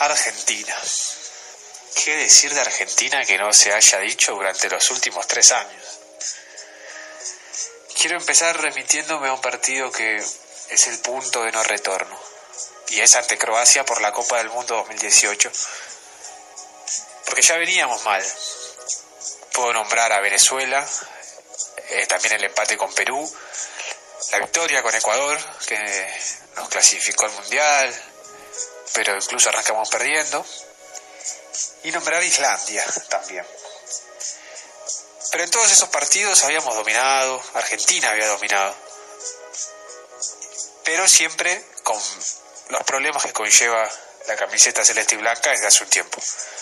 Argentina. ¿Qué decir de Argentina que no se haya dicho durante los últimos tres años? Quiero empezar remitiéndome a un partido que es el punto de no retorno, y es ante Croacia por la Copa del Mundo 2018, porque ya veníamos mal. Puedo nombrar a Venezuela, eh, también el empate con Perú, la victoria con Ecuador, que nos clasificó al Mundial, pero incluso arrancamos perdiendo. Y nombrar Islandia también. Pero en todos esos partidos habíamos dominado, Argentina había dominado. Pero siempre con los problemas que conlleva la camiseta celeste y blanca desde hace un tiempo.